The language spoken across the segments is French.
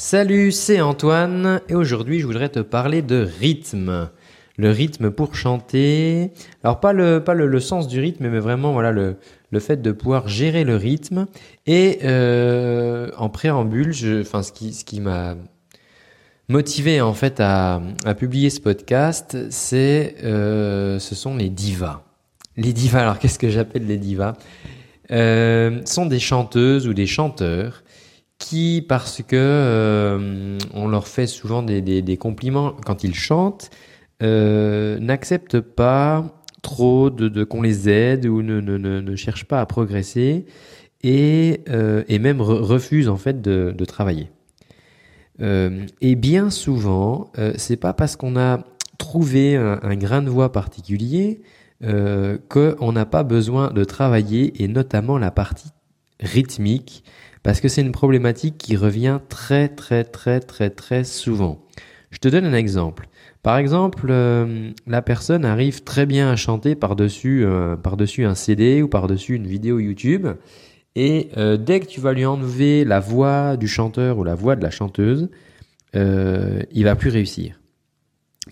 Salut, c'est Antoine et aujourd'hui je voudrais te parler de rythme. Le rythme pour chanter. Alors pas le pas le, sens du rythme, mais vraiment voilà le le fait de pouvoir gérer le rythme. Et euh, en préambule, je, enfin ce qui ce qui m'a motivé en fait à, à publier ce podcast, c'est euh, ce sont les divas. Les divas. Alors qu'est-ce que j'appelle les divas? Euh, Sont des chanteuses ou des chanteurs qui, parce que euh, on leur fait souvent des, des, des, compliments quand ils chantent, euh, n'acceptent pas trop de, de qu'on les aide ou ne, ne, ne, cherchent pas à progresser et, euh, et même refusent en fait de, de travailler. Euh, et bien souvent, euh, c'est pas parce qu'on a trouvé un, un, grain de voix particulier euh, qu'on n'a pas besoin de travailler et notamment la partie rythmique parce que c'est une problématique qui revient très très très très très souvent. Je te donne un exemple. Par exemple, euh, la personne arrive très bien à chanter par-dessus euh, par-dessus un CD ou par-dessus une vidéo YouTube et euh, dès que tu vas lui enlever la voix du chanteur ou la voix de la chanteuse, il va plus réussir.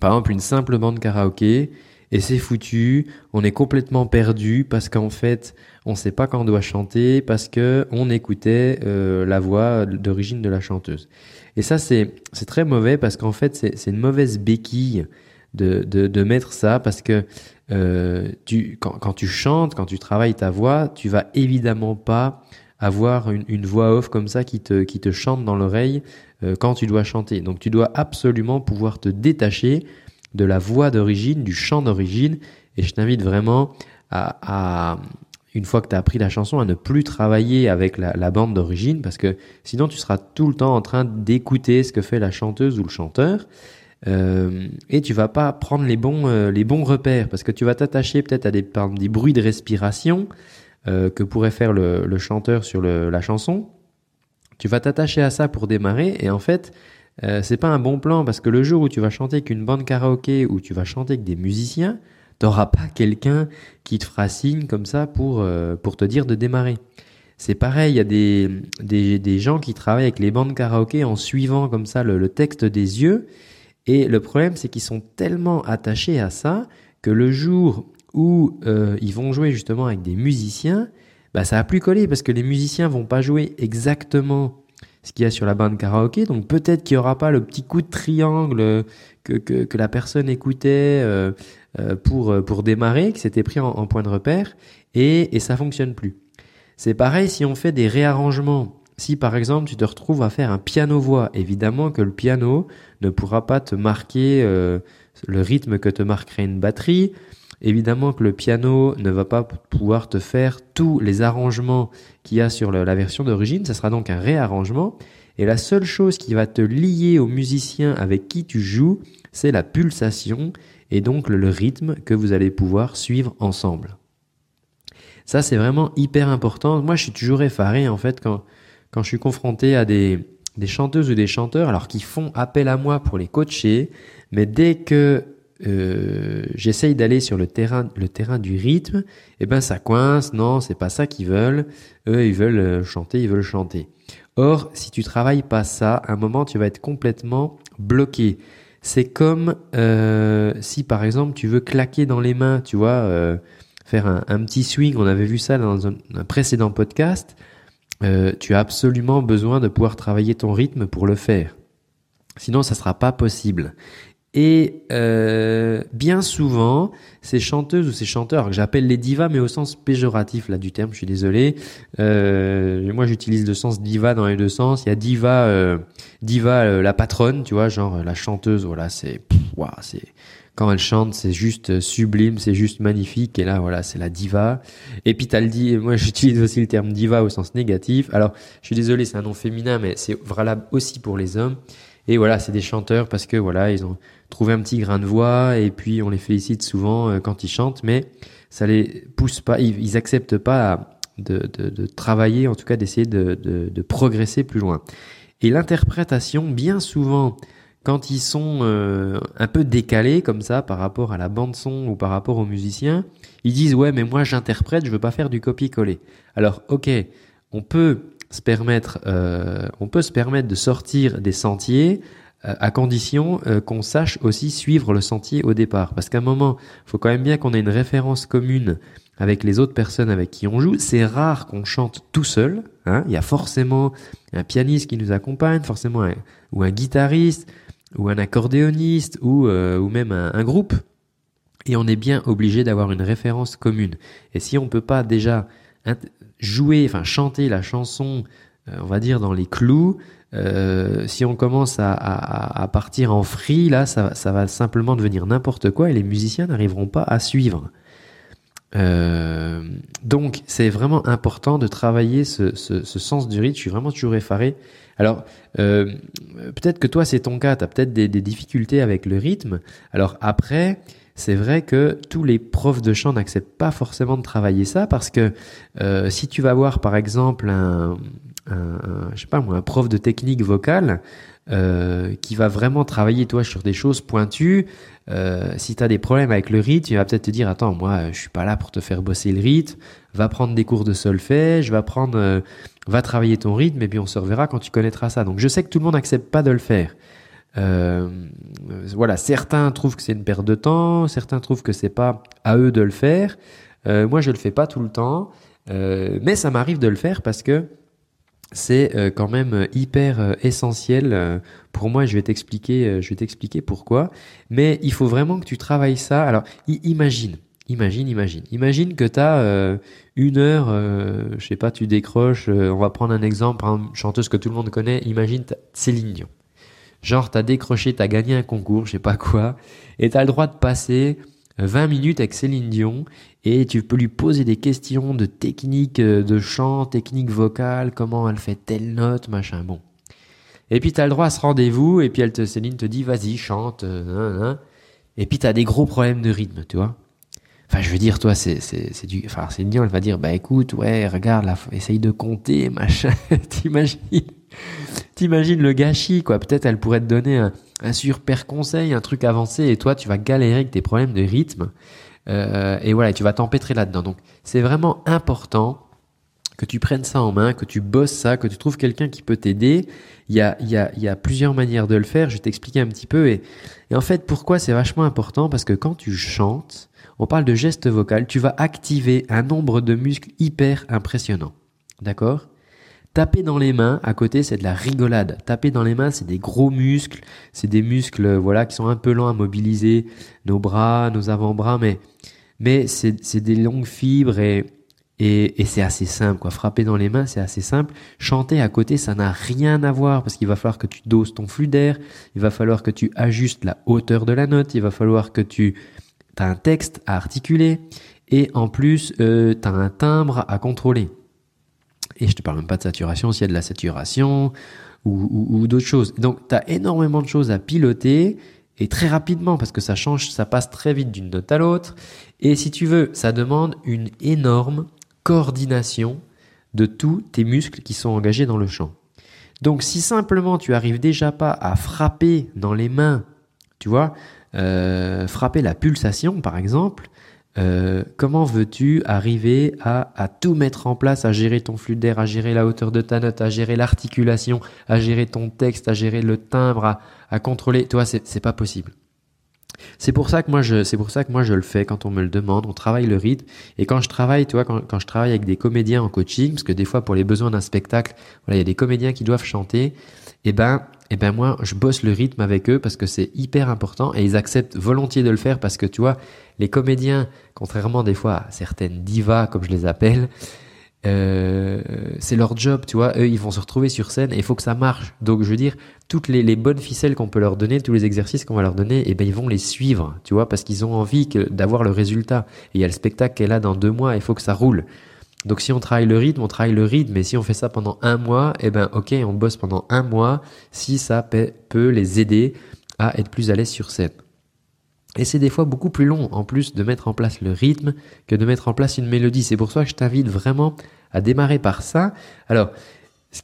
Par exemple, une simple bande karaoké, et c'est foutu, on est complètement perdu parce qu'en fait, on sait pas quand on doit chanter parce que on écoutait euh, la voix d'origine de la chanteuse. Et ça, c'est très mauvais parce qu'en fait, c'est c'est une mauvaise béquille de, de, de mettre ça parce que euh, tu quand, quand tu chantes, quand tu travailles ta voix, tu vas évidemment pas avoir une, une voix off comme ça qui te qui te chante dans l'oreille euh, quand tu dois chanter. Donc tu dois absolument pouvoir te détacher de la voix d'origine, du chant d'origine. Et je t'invite vraiment à, une fois que tu as appris la chanson, à ne plus travailler avec la, bande d'origine parce que sinon tu seras tout le temps en train d'écouter ce que fait la chanteuse ou le chanteur. Euh, et tu vas pas prendre les bons euh, les bons repères parce que tu vas t'attacher peut-être à des, des bruits de respiration euh, que pourrait faire le, chanteur sur la chanson. Tu vas t'attacher à ça pour démarrer et en fait euh, c'est pas un bon plan parce que le jour où tu vas chanter qu'une bande karaoké ou tu vas chanter avec des musiciens, t'auras pas quelqu'un qui te fera signe comme ça pour euh, pour te dire de démarrer. C'est pareil, il y a des, des, des gens qui travaillent avec les bandes karaoké en suivant comme ça le, texte des yeux. Et le problème, c'est qu'ils sont tellement attachés à ça que le jour où euh, ils vont jouer justement avec des musiciens, bah ça a plus collé parce que les musiciens vont pas jouer exactement ce qu'il y a sur la bande karaoké. Donc peut-être qu'il n'y aura pas le petit coup de triangle que, que, que la personne écoutait euh, euh, pour, pour démarrer, qui s'était pris en, point de repère, et, et ça fonctionne plus. C'est pareil si on fait des réarrangements. Si par exemple tu te retrouves à faire un piano-voix, évidemment que le piano ne pourra pas te marquer euh, le rythme que te marquerait une batterie. Évidemment que le piano ne va pas pouvoir te faire tous les arrangements qu'il y a sur la version d'origine, ça sera donc un réarrangement. Et la seule chose qui va te lier au musicien avec qui tu joues, c'est la pulsation et donc le, rythme que vous allez pouvoir suivre ensemble. Ça, c'est vraiment hyper important. Moi, je suis toujours effaré, en fait, quand, quand je suis confronté à des, des chanteuses ou des chanteurs, alors qui font appel à moi pour les coacher, mais dès que euh, j'essaye d'aller sur le terrain, le terrain du rythme, eh ben ça coince. Non, c'est pas ça qu'ils veulent. Eux, ils veulent euh, chanter, ils veulent chanter. Or, si tu travailles pas ça, à un moment, tu vas être complètement bloqué. C'est comme euh, si, par exemple, tu veux claquer dans les mains, tu vois, euh, faire un, un, petit swing. On avait vu ça dans un, un précédent podcast. Euh, tu as absolument besoin de pouvoir travailler ton rythme pour le faire. Sinon, ça sera pas possible. Et euh, bien souvent, ces chanteuses ou ces chanteurs, que j'appelle les divas, mais au sens péjoratif là du terme, je suis désolé. Euh, moi, j'utilise le sens diva dans les deux sens. Il y a diva, euh, diva euh, la patronne, tu vois, genre la chanteuse. Voilà, c'est, wow, c'est quand elle chante, c'est juste sublime, c'est juste magnifique. Et là, voilà, c'est la diva. Et puis t'as le dit, moi, j'utilise aussi le terme diva au sens négatif. Alors, je suis désolé, c'est un nom féminin, mais c'est valable aussi pour les hommes. Et voilà, c'est des chanteurs parce que voilà, ils ont trouvé un petit grain de voix et puis on les félicite souvent euh, quand ils chantent, mais ça les pousse pas, ils, acceptent pas de, travailler, en tout cas d'essayer de, de, de, progresser plus loin. Et l'interprétation, bien souvent, quand ils sont euh, un peu décalés comme ça par rapport à la bande son ou par rapport aux musiciens, ils disent ouais mais moi j'interprète, je veux pas faire du copier-coller. Alors ok, on peut se permettre, euh, on peut se permettre de sortir des sentiers euh, à condition euh, qu'on sache aussi suivre le sentier au départ. Parce qu'à un moment, il faut quand même bien qu'on ait une référence commune avec les autres personnes avec qui on joue. C'est rare qu'on chante tout seul. Hein. Il y a forcément un pianiste qui nous accompagne, forcément un, ou un guitariste, ou un accordéoniste, ou, ou même un, un groupe. Et on est bien obligé d'avoir une référence commune. Et si on peut pas déjà jouer, enfin chanter la chanson, euh, on va dire dans les clous, euh, si on commence à, partir en free, là, ça, va simplement devenir n'importe quoi et les musiciens n'arriveront pas à suivre. Euh, donc, c'est vraiment important de travailler ce, sens du rythme. Je suis vraiment toujours effaré. Alors, peut-être que toi, c'est ton cas. Tu as peut-être des, difficultés avec le rythme. Alors après, c'est vrai que tous les profs de chant n'acceptent pas forcément de travailler ça parce que euh, si tu vas voir par exemple un, je pas un prof de technique vocale euh, qui va vraiment travailler toi sur des choses pointues, euh, si tu as des problèmes avec le rythme, il va peut-être te dire attends moi je suis pas là pour te faire bosser le rythme, va prendre des cours de solfège, va va travailler ton rythme et puis on se reverra quand tu connaîtras ça. Donc je sais que tout le monde n'accepte pas de le faire. Euh, voilà, certains trouvent que c'est une perte de temps, certains trouvent que c'est pas à eux de le faire. Euh, moi, je le fais pas tout le temps, euh, mais ça m'arrive de le faire parce que c'est euh, quand même hyper euh, essentiel pour moi. Je vais t'expliquer, je vais t'expliquer pourquoi. Mais il faut vraiment que tu travailles ça. Alors, imagine. Imagine, imagine. Imagine que tu as une heure, je sais pas, tu décroches, on va prendre un exemple, une chanteuse que tout le monde connaît, imagine Céline Dion. Genre, t'as décroché, t'as gagné un concours, je sais pas quoi, et t'as le droit de passer 20 euh, minutes avec Céline Dion et tu peux lui poser des questions de technique euh, de chant, technique vocale, comment elle fait telle note, machin, bon. Et puis t'as le droit à ce rendez-vous et puis Céline te dit vas-y chante, euh, et puis t'as des gros problèmes de rythme, tu vois. Enfin, je veux dire, toi, c'est, c'est, c'est du, enfin, Céline Dion, elle va dire, bah écoute, ouais, regarde, essaye de compter, machin, t'imagines T'imagines le gâchis, quoi. Peut-être elle pourrait te donner un, super conseil, un truc avancé, et toi, tu vas galérer avec tes problèmes de rythme. Euh, et voilà, tu vas t'empêtrer là-dedans. Donc, c'est vraiment important que tu prennes ça en main, que tu bosses ça, que tu trouves quelqu'un qui peut t'aider. Il y a, y, a, y a plusieurs manières de le faire. Je vais t'expliquer un petit peu. Et, et en fait, pourquoi c'est vachement important? Parce que quand tu chantes, on parle de geste vocal, tu vas activer un nombre de muscles hyper impressionnant. D'accord? Taper dans les mains, à côté, c'est de la rigolade. Taper dans les mains, c'est des gros muscles, c'est des muscles, voilà, qui sont un peu lents à mobiliser, nos bras, nos avant-bras, mais, mais c'est des longues fibres et, et, et c'est assez simple, quoi. Frapper dans les mains, c'est assez simple. Chanter à côté, ça n'a rien à voir parce qu'il va falloir que tu doses ton flux d'air, il va falloir que tu ajustes la hauteur de la note, il va falloir que tu as un texte à articuler et en plus, euh, tu un timbre à contrôler. Et je te parle même pas de saturation, s'il y a de la saturation ou, d'autres choses. Donc, tu as énormément de choses à piloter et très rapidement parce que ça change, ça passe très vite d'une note à l'autre. Et si tu veux, ça demande une énorme coordination de tous tes muscles qui sont engagés dans le chant. Donc, si simplement tu arrives déjà pas à frapper dans les mains, tu vois, euh, frapper la pulsation par exemple, euh, comment veux-tu arriver à, à, tout mettre en place, à gérer ton flux d'air, à gérer la hauteur de ta note, à gérer l'articulation, à gérer ton texte, à gérer le timbre, à, à contrôler? Toi, c'est pas possible. C'est pour ça que moi je, c'est pour ça que moi je le fais quand on me le demande. On travaille le rythme et quand je travaille, tu vois, quand, quand je travaille avec des comédiens en coaching, parce que des fois pour les besoins d'un spectacle, voilà, il y a des comédiens qui doivent chanter. Eh ben, eh ben moi je bosse le rythme avec eux parce que c'est hyper important et ils acceptent volontiers de le faire parce que tu vois, les comédiens, contrairement des fois à certaines divas comme je les appelle, euh, c'est leur job, tu vois. Eux, ils vont se retrouver sur scène et il faut que ça marche. Donc, je veux dire, toutes les, les bonnes ficelles qu'on peut leur donner, tous les exercices qu'on va leur donner, eh ben, ils vont les suivre, tu vois, parce qu'ils ont envie d'avoir le résultat. Et il y a le spectacle qui est là dans deux mois, il faut que ça roule. Donc, si on travaille le rythme, on travaille le rythme. Mais si on fait ça pendant un mois, eh ben, ok, on bosse pendant un mois si ça peut les aider à être plus à l'aise sur scène. Et c'est des fois beaucoup plus long en plus de mettre en place le rythme que de mettre en place une mélodie. C'est pour ça que je t'invite vraiment à démarrer par ça. Alors,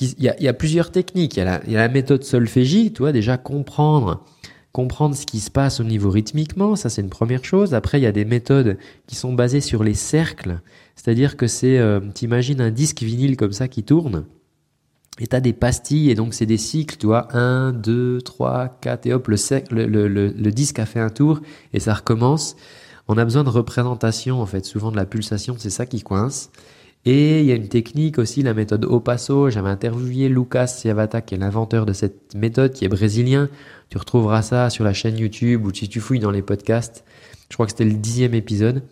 il y, a, plusieurs techniques. Il y a, la, il y a la méthode solfégie, tu vois, déjà comprendre comprendre ce qui se passe au niveau rythmiquement, ça c'est une première chose. Après, il y a des méthodes qui sont basées sur les cercles, c'est-à-dire que c'est, euh, t'imagines un disque vinyle comme ça qui tourne, Et tu as des pastilles, et donc c'est des cycles, tu vois, 1, 2, 3, 4, et hop, le, le, le, disque a fait un tour, et ça recommence. On a besoin de représentation, en fait, souvent de la pulsation, c'est ça qui coince. Et il y a une technique aussi, la méthode Opasso. J'avais interviewé Lucas Ciavata, qui est l'inventeur de cette méthode, qui est brésilien. Tu retrouveras ça sur la chaîne YouTube ou si tu fouilles dans les podcasts. Je crois que c'était le dixième épisode.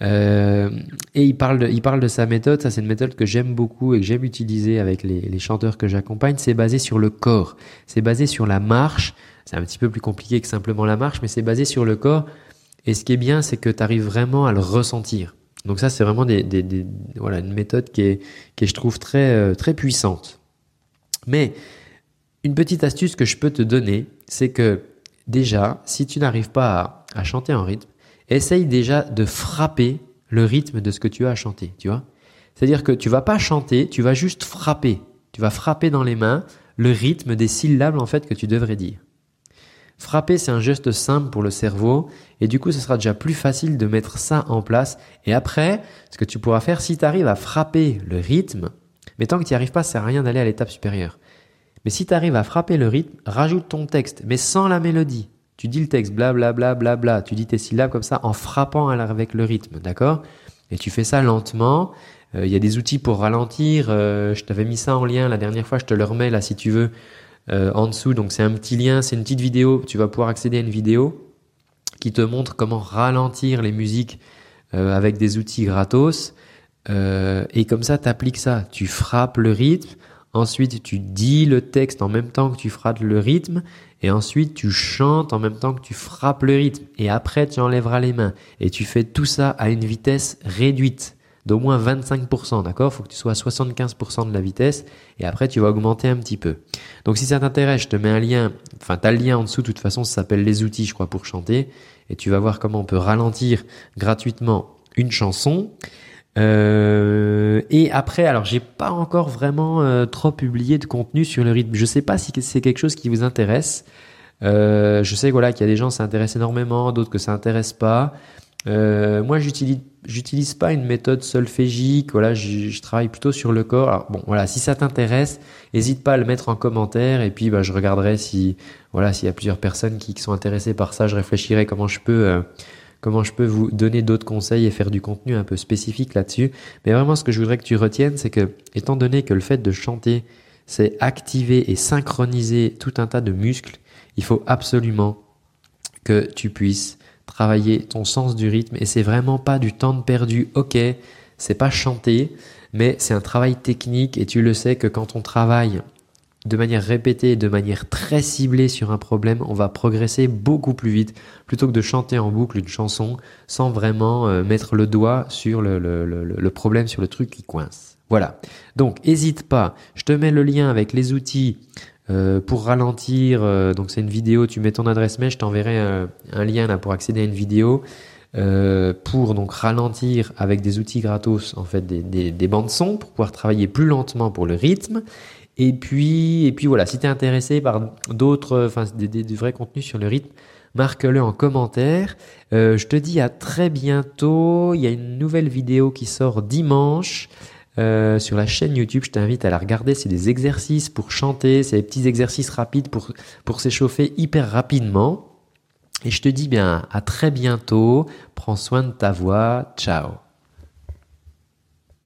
Euh, et il parle, de, il parle de sa méthode. Ça, c'est une méthode que j'aime beaucoup et que j'aime utiliser avec les, chanteurs que j'accompagne. C'est basé sur le corps. C'est basé sur la marche. C'est un petit peu plus compliqué que simplement la marche, mais c'est basé sur le corps. Et ce qui est bien, c'est que tu arrives vraiment à le ressentir. Donc ça, c'est vraiment des, voilà, une méthode qui est, qui je trouve, très, euh, très puissante. Mais une petite astuce que je peux te donner, c'est que déjà, si tu n'arrives pas à, à chanter en rythme, essaye déjà de frapper le rythme de ce que tu as à chanter, tu vois. C'est-à-dire que tu vas pas chanter, tu vas juste frapper. Tu vas frapper dans les mains le rythme des syllabes en fait que tu devrais dire. Frapper, c'est un geste simple pour le cerveau et du coup, ce sera déjà plus facile de mettre ça en place. Et après, ce que tu pourras faire, si tu arrives à frapper le rythme, mais tant que tu n'y arrives pas, ça sert à rien d'aller à l'étape supérieure. Mais si tu arrives à frapper le rythme, rajoute ton texte, mais sans la mélodie. Tu dis le texte, blablabla, bla, bla, bla, tu dis tes syllabes comme ça en frappant avec le rythme, d'accord? Et tu fais ça lentement. Euh, il y a des outils pour ralentir. Euh, je t'avais mis ça en lien la dernière fois, je te le remets là si tu veux euh, en dessous. Donc c'est un petit lien, c'est une petite vidéo. Tu vas pouvoir accéder à une vidéo qui te montre comment ralentir les musiques avec des outils gratos. et comme ça, tu appliques ça. Tu frappes le rythme. Ensuite, tu dis le texte en même temps que tu frappes le rythme. Et ensuite, tu chantes en même temps que tu frappes le rythme. Et après, tu enlèveras les mains. Et tu fais tout ça à une vitesse réduite d'au moins 25%, d'accord? Faut que tu sois à 75% de la vitesse et après tu vas augmenter un petit peu. Donc si ça t'intéresse, je te mets un lien, enfin tu as le lien en dessous, de toute façon ça s'appelle les outils je crois pour chanter et tu vas voir comment on peut ralentir gratuitement une chanson. Euh, et après, alors j'ai pas encore vraiment euh, trop publié de contenu sur le rythme. Je sais pas si c'est quelque chose qui vous intéresse. Euh, je sais voilà qu'il y a des gens ça intéresse énormément, d'autres que ça intéresse pas. Euh, moi, j'utilise j'utilise pas une méthode solfégique. Voilà, je, je, travaille plutôt sur le corps. Alors, bon, voilà, si ça t'intéresse, n'hésite pas à le mettre en commentaire et puis bah, je regarderai si voilà s'il y a plusieurs personnes qui, qui, sont intéressées par ça. Je réfléchirai comment je peux comment je peux vous donner d'autres conseils et faire du contenu un peu spécifique là-dessus. Mais vraiment, ce que je voudrais que tu retiennes, c'est que, étant donné que le fait de chanter, c'est activer et synchroniser tout un tas de muscles, il faut absolument que tu puisses travailler ton sens du rythme et c'est vraiment pas du temps perdu. Ok, c'est pas chanter, mais c'est un travail technique et tu le sais que quand on travaille de manière répétée et de manière très ciblée sur un problème, on va progresser beaucoup plus vite plutôt que de chanter en boucle une chanson sans vraiment euh, mettre le doigt sur le, problème, sur le truc qui coince. Voilà. Donc, hésite pas. Je te mets le lien avec les outils euh, pour ralentir. Euh, donc, c'est une vidéo. Tu mets ton adresse mail. Je t'enverrai un, lien là pour accéder à une vidéo. pour donc ralentir avec des outils gratos en fait des, des, des bandes son pour pouvoir travailler plus lentement pour le rythme et puis, et puis voilà, si tu es intéressé par d'autres, enfin des, vrais contenus sur le rythme, marque-le en commentaire. Euh, je te dis à très bientôt. Il y a une nouvelle vidéo qui sort dimanche. Euh, sur la chaîne YouTube, je t'invite à la regarder. C'est des exercices pour chanter, c'est des petits exercices rapides pour, pour s'échauffer hyper rapidement. Et je te dis bien à très bientôt. Prends soin de ta voix. Ciao.